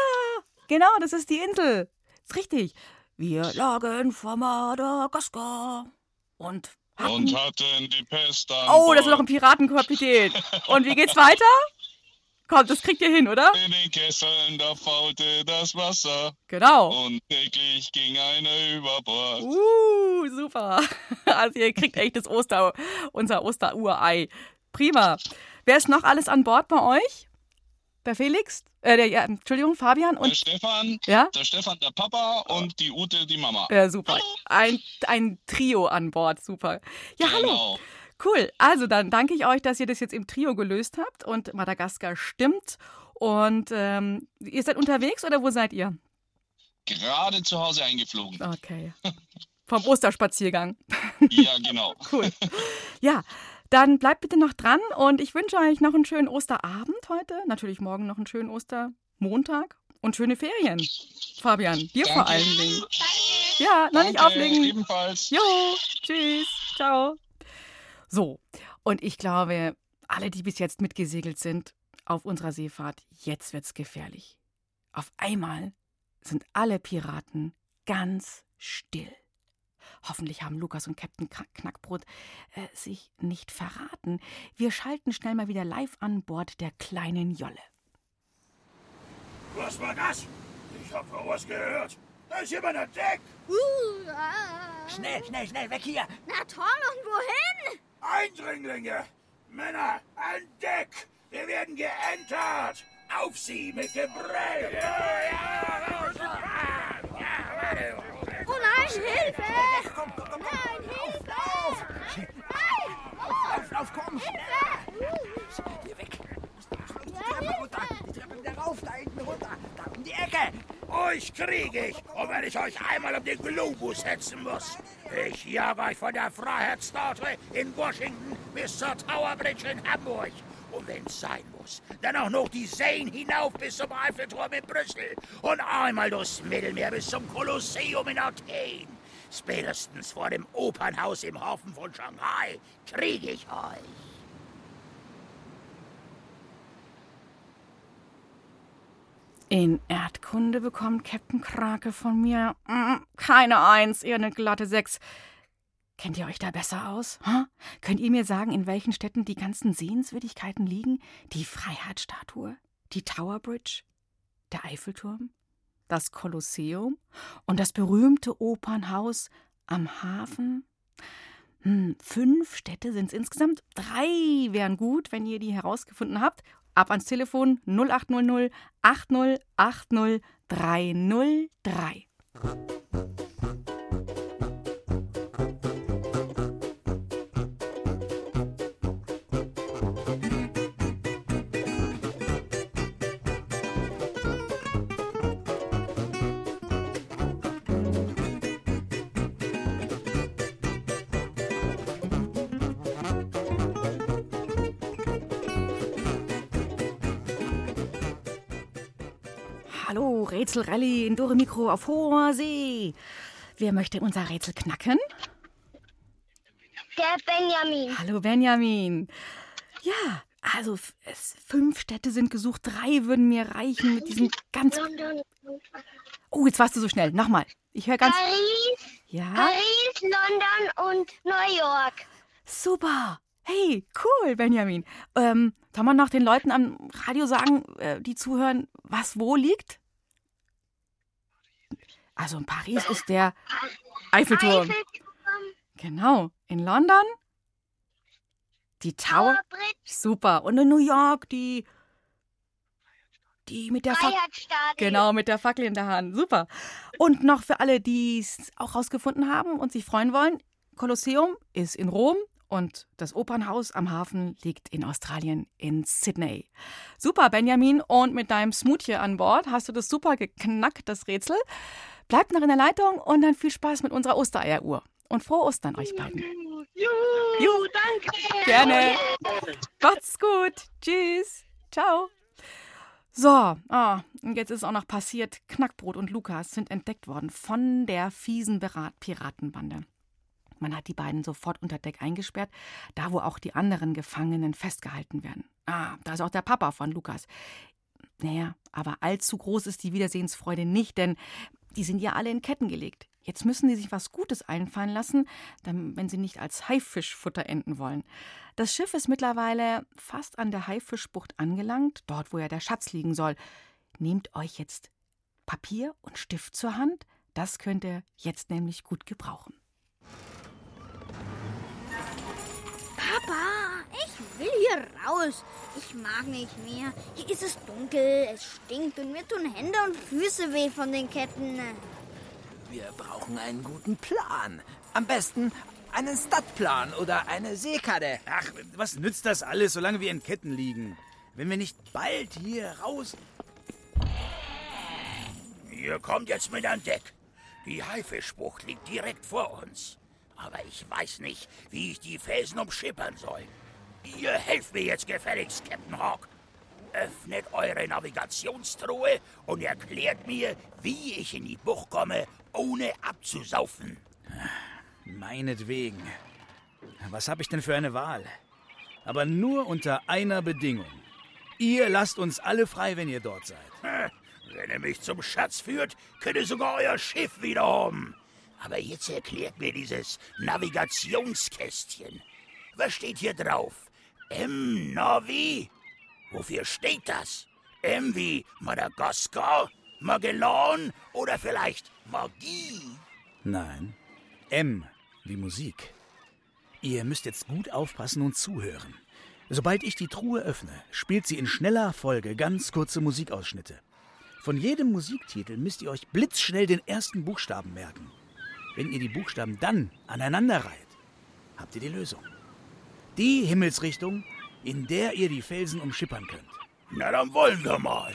genau, das ist die Insel. Ist richtig. Wir lagen vor Madagaskar und hatten... Und hatten die Pest an Oh, das ist noch ein Piratenkapitän. Und wie geht's weiter? Kommt, das kriegt ihr hin, oder? In den Kesseln, da faulte das Wasser. Genau. Und täglich ging einer über Bord. Uh, super. Also ihr kriegt echt das Oster, unser Osterurei. Prima. Wer ist noch alles an Bord bei euch? Der Felix? Äh, der, ja, Entschuldigung, Fabian Der und... Stefan, Ja? der Stefan, der Papa und die Ute, die Mama. Ja, super. Ein, ein Trio an Bord, super. Ja, hallo. Genau. Cool. Also dann danke ich euch, dass ihr das jetzt im Trio gelöst habt und Madagaskar stimmt. Und ähm, ihr seid unterwegs oder wo seid ihr? Gerade zu Hause eingeflogen. Okay. Vom Osterspaziergang. Ja, genau. Cool. Ja, dann bleibt bitte noch dran und ich wünsche euch noch einen schönen Osterabend heute. Natürlich morgen noch einen schönen Ostermontag und schöne Ferien. Fabian, dir vor Danke. allen Dingen. Ja, noch nicht Danke, auflegen. ebenfalls. Jo, tschüss, ciao. So, und ich glaube, alle, die bis jetzt mitgesegelt sind auf unserer Seefahrt, jetzt wird's gefährlich. Auf einmal sind alle Piraten ganz still. Hoffentlich haben Lukas und Captain Knack- Knackbrot äh, sich nicht verraten. Wir schalten schnell mal wieder live an Bord der kleinen Jolle. Was war das? Ich hab noch was gehört. Da ist jemand an Deck. Uh, ah. Schnell, schnell, schnell, weg hier. Na toll, und wohin? Eindringlinge! Männer, an Deck! Wir werden geentert! Auf sie mit dem Brell! Ja, ja, raus! Ah, ja, warte. Oh nein, Hilfe! Komm, komm, komm, Nein, Hilfe! Lauf, lauf, komm, schneller. Hier weg. Die Treppe runter, die Treppe wieder rauf, da hinten runter, da um die Ecke. Euch kriege ich, und wenn ich euch einmal um den Globus hetzen muss. Ich jag euch von der Freiheitsstatue in Washington bis zur Tower Bridge in Hamburg. Und wenn's sein muss, dann auch noch die Seine hinauf bis zum Eiffelturm in Brüssel und einmal durchs Mittelmeer bis zum Kolosseum in Athen. Spätestens vor dem Opernhaus im Hafen von Shanghai krieg ich euch. In Erdkunde bekommt Captain Krake von mir mm, keine Eins, eher eine glatte Sechs. Kennt ihr euch da besser aus? Huh? Könnt ihr mir sagen, in welchen Städten die ganzen Sehenswürdigkeiten liegen? Die Freiheitsstatue, die Tower Bridge, der Eiffelturm, das Kolosseum und das berühmte Opernhaus am Hafen? Hm, fünf Städte sind es insgesamt. Drei wären gut, wenn ihr die herausgefunden habt. Ab ans Telefon 0800 8080 303. Hallo, Rätselrallye in Dore Mikro auf hoher See. Wer möchte unser Rätsel knacken? Der Benjamin. Hallo, Benjamin. Ja, also es, fünf Städte sind gesucht, drei würden mir reichen mit diesem ganz. Oh, jetzt warst du so schnell. Nochmal. Ich höre ganz. Paris, Ja, Paris, London und New York. super. Hey, cool, Benjamin. Ähm, soll man noch den Leuten am Radio sagen, äh, die zuhören, was wo liegt? Also in Paris ist der Eiffelturm. Genau. In London die Tower. Super. Und in New York die. Die mit der Fackel. Genau, mit der Fackel in der Hand. Super. Und noch für alle, die es auch rausgefunden haben und sich freuen wollen: Kolosseum ist in Rom und das Opernhaus am Hafen liegt in Australien, in Sydney. Super, Benjamin. Und mit deinem Smoothie an Bord hast du das super geknackt, das Rätsel. Bleibt noch in der Leitung und dann viel Spaß mit unserer Ostereieruhr. Und frohe Ostern euch beiden. Juhu, danke. Gerne. Macht's gut. Tschüss. Ciao. So, ah, und jetzt ist auch noch passiert. Knackbrot und Lukas sind entdeckt worden von der fiesen Piratenbande. Man hat die beiden sofort unter Deck eingesperrt, da wo auch die anderen Gefangenen festgehalten werden. Ah, da ist auch der Papa von Lukas. Naja, aber allzu groß ist die Wiedersehensfreude nicht, denn die sind ja alle in Ketten gelegt. Jetzt müssen sie sich was Gutes einfallen lassen, wenn sie nicht als Haifischfutter enden wollen. Das Schiff ist mittlerweile fast an der Haifischbucht angelangt, dort, wo ja der Schatz liegen soll. Nehmt euch jetzt Papier und Stift zur Hand, das könnt ihr jetzt nämlich gut gebrauchen. Papa, ich will hier raus. Ich mag nicht mehr. Hier ist es dunkel, es stinkt und mir tun Hände und Füße weh von den Ketten. Wir brauchen einen guten Plan. Am besten einen Stadtplan oder eine Seekarte. Ach, was nützt das alles, solange wir in Ketten liegen? Wenn wir nicht bald hier raus... Ihr kommt jetzt mit an Deck. Die Haifischbucht liegt direkt vor uns. Aber ich weiß nicht, wie ich die Felsen umschippern soll. Ihr helft mir jetzt gefälligst, Captain Hawk. Öffnet eure Navigationstruhe und erklärt mir, wie ich in die Bucht komme, ohne abzusaufen. Meinetwegen. Was habe ich denn für eine Wahl? Aber nur unter einer Bedingung. Ihr lasst uns alle frei, wenn ihr dort seid. Wenn ihr mich zum Schatz führt, könnt ihr sogar euer Schiff wieder haben. Aber jetzt erklärt mir dieses Navigationskästchen. Was steht hier drauf? M Navi? Wofür steht das? M wie Madagaskar? Magellan? Oder vielleicht Magie? Nein. M wie Musik. Ihr müsst jetzt gut aufpassen und zuhören. Sobald ich die Truhe öffne, spielt sie in schneller Folge ganz kurze Musikausschnitte. Von jedem Musiktitel müsst ihr euch blitzschnell den ersten Buchstaben merken. Wenn ihr die Buchstaben dann aneinander reiht, habt ihr die Lösung. Die Himmelsrichtung, in der ihr die Felsen umschippern könnt. Na, dann wollen wir mal.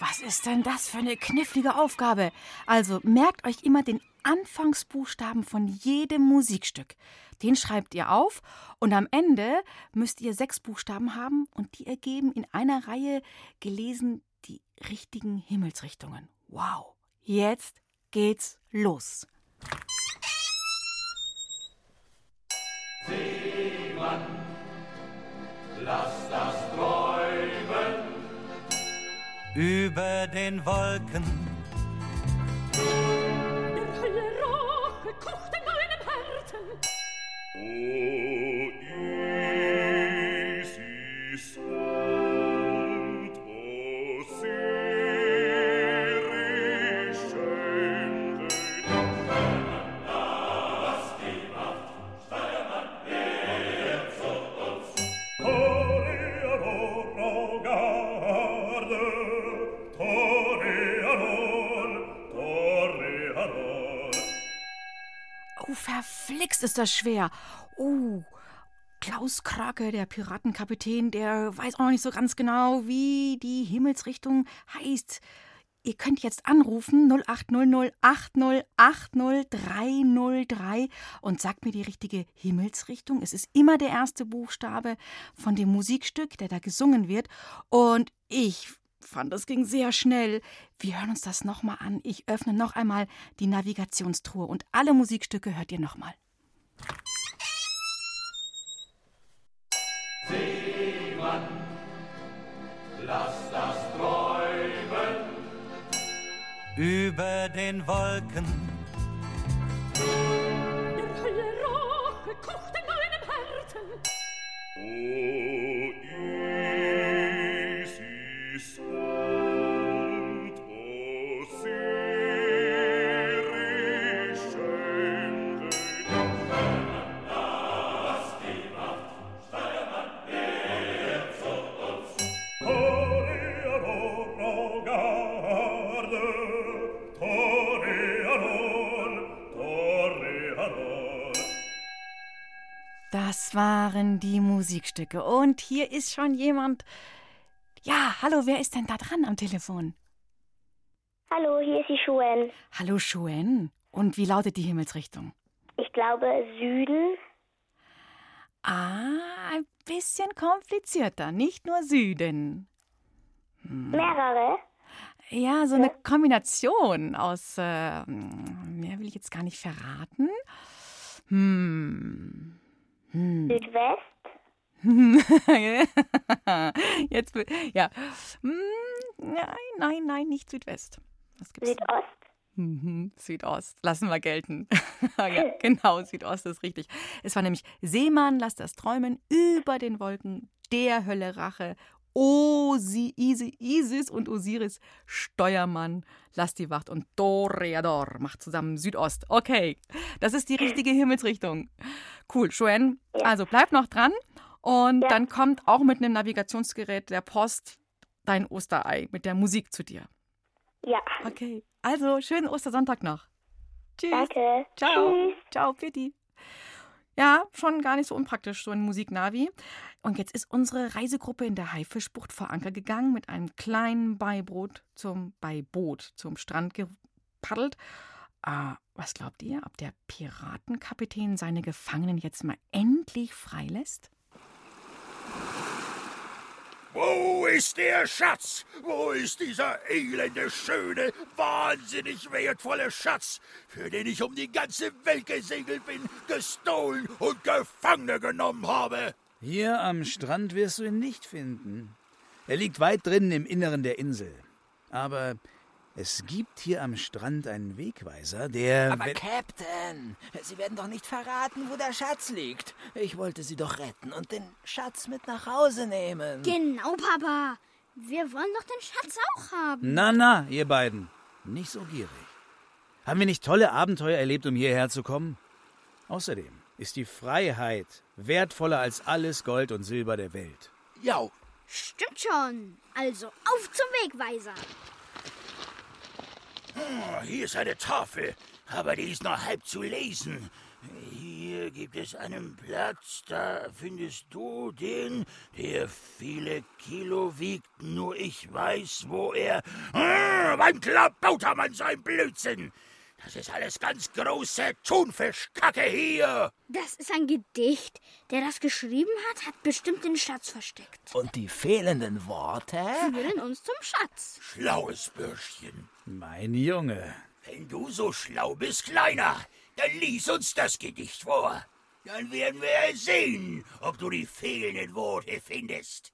Was ist denn das für eine knifflige Aufgabe? Also merkt euch immer den Anfangsbuchstaben von jedem Musikstück. Den schreibt ihr auf und am Ende müsst ihr sechs Buchstaben haben und die ergeben in einer Reihe gelesen die richtigen Himmelsrichtungen. Wow, jetzt geht's los. Seemann, lass das träumen. Über den Wolken. Der helle Rache kocht in meinem Herzen. O verflixt ist das schwer. Oh, Klaus Krake, der Piratenkapitän, der weiß auch noch nicht so ganz genau, wie die Himmelsrichtung heißt. Ihr könnt jetzt anrufen 0800 8080303 und sagt mir die richtige Himmelsrichtung. Es ist immer der erste Buchstabe von dem Musikstück, der da gesungen wird. Und ich fand, das ging sehr schnell. Wir hören uns das nochmal an. Ich öffne noch einmal die Navigationstruhe und alle Musikstücke hört ihr nochmal. Seemann, lass das träumen. Über den Wolken. Der helle Rache kocht in meinem Herzen. O Das waren die Musikstücke. Und hier ist schon jemand. Ja, hallo, wer ist denn da dran am Telefon? Hallo, hier ist die Schuen. Hallo, Schuen. Und wie lautet die Himmelsrichtung? Ich glaube Süden. Ah, ein bisschen komplizierter. Nicht nur Süden. Mehrere. Ja, so eine Kombination aus. Äh, mehr will ich jetzt gar nicht verraten. Hm. Hm. Südwest. Jetzt, ja. Hm, Nein, nein, nein, nicht Südwest. Was gibt's? Südost. Mhm, Südost. Lassen wir gelten. ja, genau, Südost ist richtig. Es war nämlich Seemann, lass das träumen, über den Wolken, der Hölle Rache, Osi, Isi, Isis und Osiris, Steuermann, lass die Wacht und Toreador macht zusammen Südost. Okay, das ist die richtige Himmelsrichtung. Cool, Joanne. Also bleib noch dran und dann kommt auch mit einem Navigationsgerät der Post dein Osterei mit der Musik zu dir. Ja. Okay, also schönen Ostersonntag noch. Tschüss. Danke. Ciao. Tschüss. Ciao, Pitti. Ja, schon gar nicht so unpraktisch, so ein Musiknavi. Und jetzt ist unsere Reisegruppe in der Haifischbucht vor Anker gegangen mit einem kleinen Beiboot zum Beiboot zum Strand gepaddelt. Ah, was glaubt ihr, ob der Piratenkapitän seine Gefangenen jetzt mal endlich freilässt? Wo ist der Schatz? Wo ist dieser elende, schöne, wahnsinnig wertvolle Schatz, für den ich um die ganze Welt gesegelt bin, gestohlen und Gefangene genommen habe? Hier am Strand wirst du ihn nicht finden. Er liegt weit drinnen im Inneren der Insel. Aber es gibt hier am Strand einen Wegweiser, der. Aber Captain, Sie werden doch nicht verraten, wo der Schatz liegt. Ich wollte Sie doch retten und den Schatz mit nach Hause nehmen. Genau, Papa. Wir wollen doch den Schatz auch haben. Na, na, ihr beiden. Nicht so gierig. Haben wir nicht tolle Abenteuer erlebt, um hierher zu kommen? Außerdem ist die Freiheit wertvoller als alles Gold und Silber der Welt. Ja, Stimmt schon. Also auf zum Wegweiser. Oh, hier ist eine Tafel, aber die ist noch halb zu lesen. Hier gibt es einen Platz, da findest du den, der viele Kilo wiegt, nur ich weiß, wo er... Ah, wann klabauter man sein Blödsinn? Das ist alles ganz große Thunfischkacke hier. Das ist ein Gedicht. Der das geschrieben hat, hat bestimmt den Schatz versteckt. Und die fehlenden Worte? Führen uns zum Schatz. Schlaues Bürschchen. Mein Junge. Wenn du so schlau bist, Kleiner, dann lies uns das Gedicht vor. Dann werden wir sehen, ob du die fehlenden Worte findest.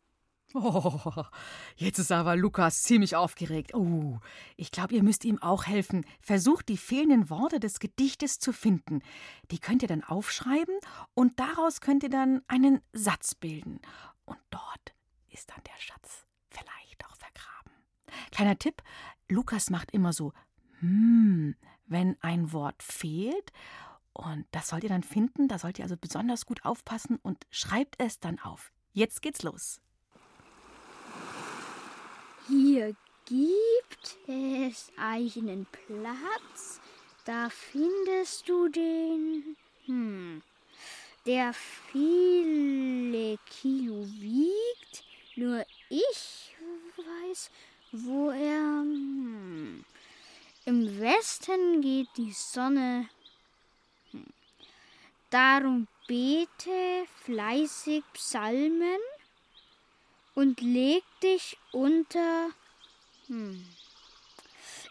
Oh, jetzt ist aber Lukas ziemlich aufgeregt. Oh, ich glaube, ihr müsst ihm auch helfen. Versucht, die fehlenden Worte des Gedichtes zu finden. Die könnt ihr dann aufschreiben und daraus könnt ihr dann einen Satz bilden. Und dort ist dann der Schatz vielleicht auch vergraben. Kleiner Tipp: Lukas macht immer so, hm, wenn ein Wort fehlt. Und das sollt ihr dann finden. Da sollt ihr also besonders gut aufpassen und schreibt es dann auf. Jetzt geht's los. Hier gibt es einen Platz, da findest du den, hm, der viele Kilo wiegt, nur ich weiß, wo er, hm, im Westen geht die Sonne, hm. darum bete fleißig Psalmen und leg dich unter. Hm.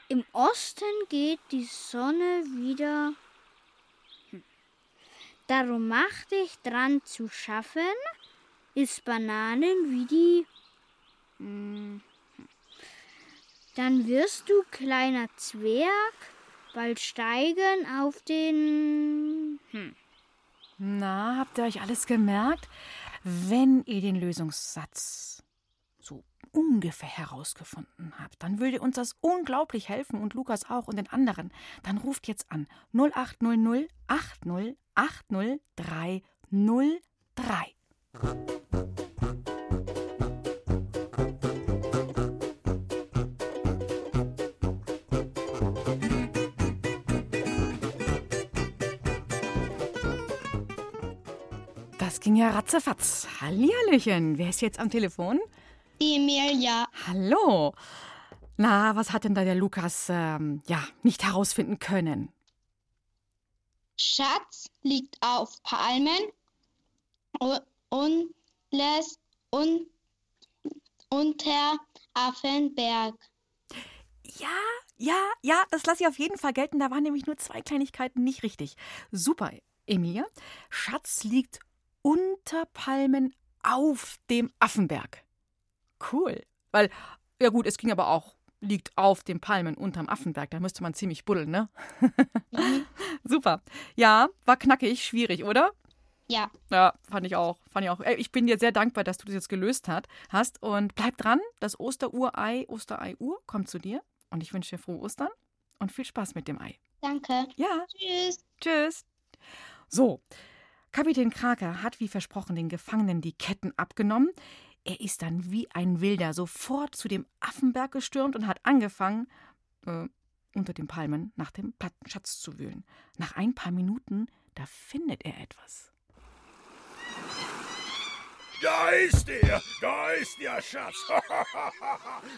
Im Osten geht die Sonne wieder. Hm. Darum mach dich dran zu schaffen, isst Bananen wie die. Hm. Dann wirst du, kleiner Zwerg, bald steigen auf den. Hm. Na, habt ihr euch alles gemerkt? Wenn ihr den Lösungssatz so ungefähr herausgefunden habt, dann würde uns das unglaublich helfen und Lukas auch und den anderen. Dann ruft jetzt an 0800 80 80 303. ging ja ratzefatz. Hallihallöchen. Wer ist jetzt am Telefon? Die Emilia. Hallo. Na, was hat denn da der Lukas, ähm, ja, nicht herausfinden können? Schatz liegt auf Palmen und, und lässt un, unter Affenberg. Ja, ja, ja, das lasse ich auf jeden Fall gelten. Da waren nämlich nur zwei Kleinigkeiten nicht richtig. Super, Emilia. Schatz liegt unter Palmen auf dem Affenberg. Cool. Weil, ja gut, es ging aber auch, liegt auf den Palmen unterm Affenberg. Da müsste man ziemlich buddeln, ne? Mhm. Super. Ja, war knackig, schwierig, oder? Ja. Ja, fand ich auch. Fand ich auch. Ich bin dir sehr dankbar, dass du das jetzt gelöst hat, hast. Und bleib dran, das Osterurei, Osterei-Uhr kommt zu dir. Und ich wünsche dir frohe Ostern und viel Spaß mit dem Ei. Danke. Ja. Tschüss. Tschüss. So, Kapitän Krake hat wie versprochen den Gefangenen die Ketten abgenommen. Er ist dann wie ein Wilder sofort zu dem Affenberg gestürmt und hat angefangen, äh, unter den Palmen nach dem Plattenschatz zu wühlen. Nach ein paar Minuten, da findet er etwas. Da ist er, da ist der Schatz.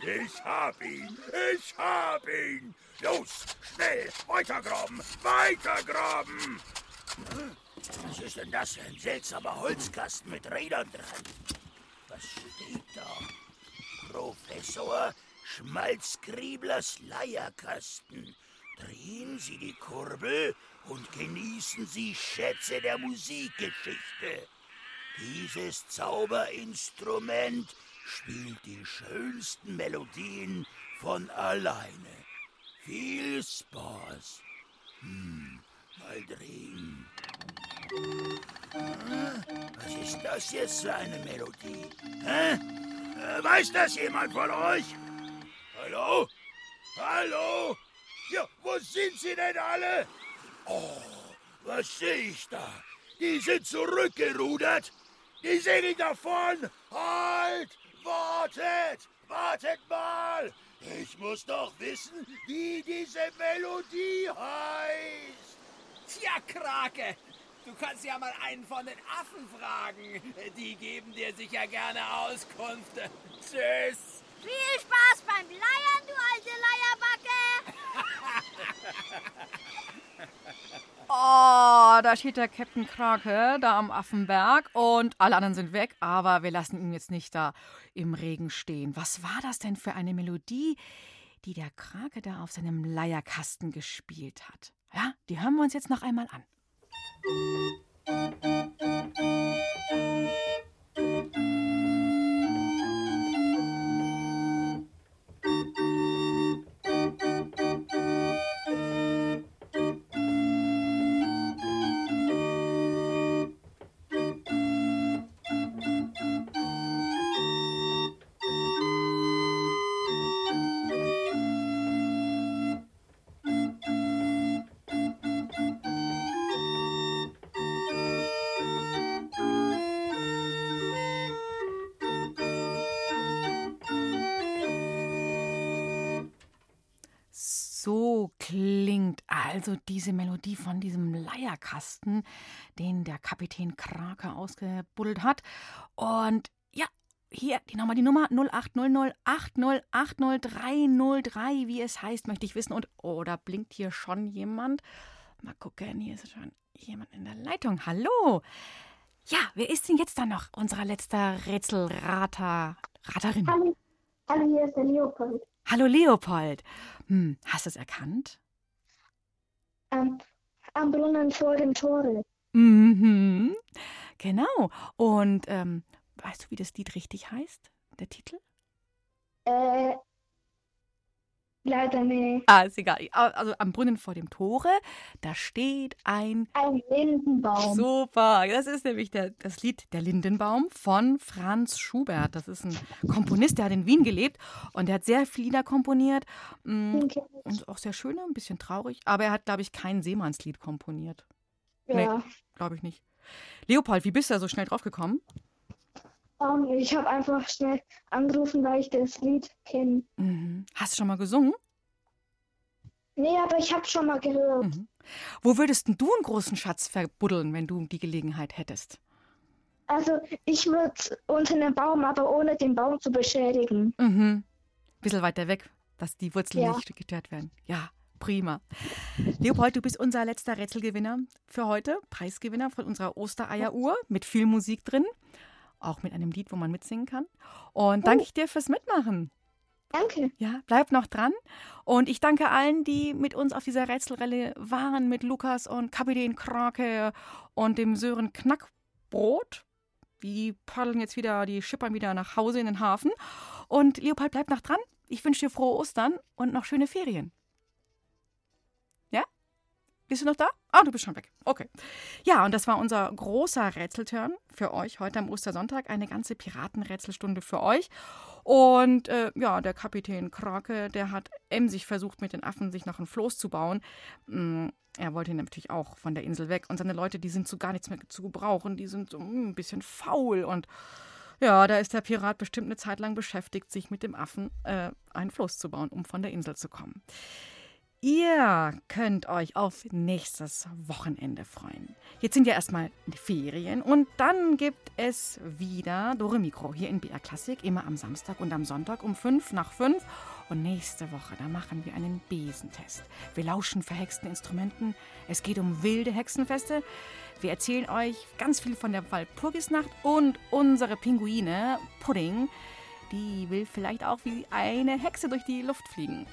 ich hab ihn, ich hab ihn. Los, schnell, weitergraben, weitergraben. Was ist denn das für ein seltsamer Holzkasten mit Rädern dran? Was steht da? Professor Schmalzgrieblers Leierkasten. Drehen Sie die Kurbel und genießen Sie Schätze der Musikgeschichte. Dieses Zauberinstrument spielt die schönsten Melodien von alleine. Viel Spaß. Hm, mal drehen. Was ist das jetzt für eine Melodie? Hä? Äh, Weiß das jemand von euch? Hallo? Hallo? Ja, wo sind sie denn alle? Oh, was sehe ich da? Die sind zurückgerudert. Die segeln davon. Halt! Wartet! Wartet mal! Ich muss doch wissen, wie diese Melodie heißt. Tja, Krake, du kannst ja mal einen von den Affen fragen. Die geben dir sicher gerne Auskunft. Tschüss. Viel Spaß beim Leiern, du alte Leierbacke! da steht der Captain Krake da am Affenberg und alle anderen sind weg, aber wir lassen ihn jetzt nicht da im Regen stehen. Was war das denn für eine Melodie, die der Krake da auf seinem Leierkasten gespielt hat? Ja, die hören wir uns jetzt noch einmal an. thank you Melodie von diesem Leierkasten, den der Kapitän Krake ausgebuddelt hat. Und ja, hier die nochmal die Nummer 0800 8080303, wie es heißt, möchte ich wissen. Und oh, da blinkt hier schon jemand. Mal gucken, hier ist schon jemand in der Leitung. Hallo. Ja, wer ist denn jetzt da noch? Unser letzter Rätselrater, Raterin. Hallo, hallo, hier ist der Leopold. Hallo Leopold. Hm, hast du es erkannt? Am, am Brunnen vor dem Tore. Mhm. Genau. Und ähm, weißt du, wie das Lied richtig heißt? Der Titel? Äh, leider nicht. Ah, ist egal. Also am Brunnen vor dem Tore, da steht ein Ein Lindenbaum. Super, das ist nämlich der, das Lied Der Lindenbaum von Franz Schubert. Das ist ein Komponist, der hat in Wien gelebt und der hat sehr viele Lieder komponiert. mm, Und auch sehr schöne, ein bisschen traurig. Aber er hat, glaube ich, kein Seemannslied komponiert. Ja. Nee, glaube ich nicht. Leopold, wie bist du da so schnell drauf gekommen? Um, ich habe einfach schnell angerufen, weil ich das Lied kenne. Mhm. Hast du schon mal gesungen? Nee, aber ich habe schon mal gehört. Mhm. Wo würdest denn du einen großen Schatz verbuddeln, wenn du die Gelegenheit hättest? Also, ich würde unter einem Baum, aber ohne den Baum zu beschädigen. Mhm. Bisschen weiter weg, dass die Wurzeln Ja. nicht gestört werden. Ja, prima. Leopold, du bist unser letzter Rätselgewinner für heute. Preisgewinner von unserer Ostereieruhr mit viel Musik drin. Auch mit einem Lied, wo man mitsingen kann. Und danke ich dir fürs Mitmachen. Danke. Ja, bleib noch dran. Und ich danke allen, die mit uns auf dieser Rätselrelle waren, mit Lukas und Kapitän Krake und dem Sören Knackbrot. Die paddeln jetzt wieder, die schippern wieder nach Hause in den Hafen. Und Leopold, bleib noch dran. Ich wünsche dir frohe Ostern und noch schöne Ferien. Bist du noch da? Ah, du bist schon weg. Okay. Ja, und das war unser großer Rätselturn für euch heute am Ostersonntag. Eine ganze Piratenrätselstunde für euch. Und äh, ja, der Kapitän Krake, der hat emsig versucht, mit den Affen sich noch ein Floß zu bauen. Mm, er wollte natürlich auch von der Insel weg. Und seine Leute, die sind zu gar nichts mehr zu gebrauchen. Die sind so mm, ein bisschen faul. Und ja, da ist der Pirat bestimmt eine Zeit lang beschäftigt, sich mit dem Affen äh, ein Floß zu bauen, um von der Insel zu kommen. Ihr könnt euch auf nächstes Wochenende freuen. Jetzt sind ja erstmal die Ferien und dann gibt es wieder Dore Mikro hier in BR Klassik, immer am Samstag und am Sonntag um 5 nach 5. Und nächste Woche, da machen wir einen Besentest. Wir lauschen verhexten Instrumenten. Es geht um wilde Hexenfeste. Wir erzählen euch ganz viel von der Walpurgisnacht und unsere Pinguine, Pudding, die will vielleicht auch wie eine Hexe durch die Luft fliegen.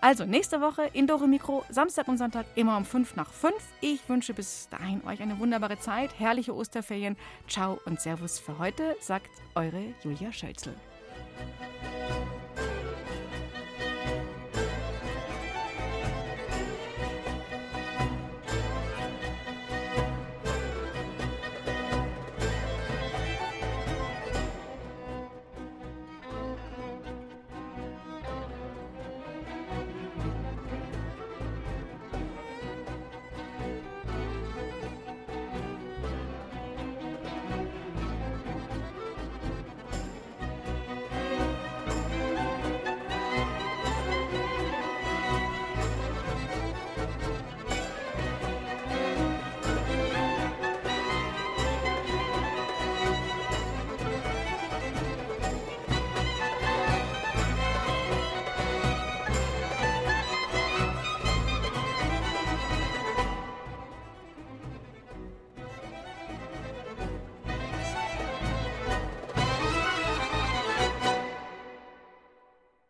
Also nächste Woche in Dore Mikro, Samstag und Sonntag immer um 5 nach 5. Ich wünsche bis dahin euch eine wunderbare Zeit, herrliche Osterferien. Ciao und Servus für heute, sagt eure Julia Schölzel.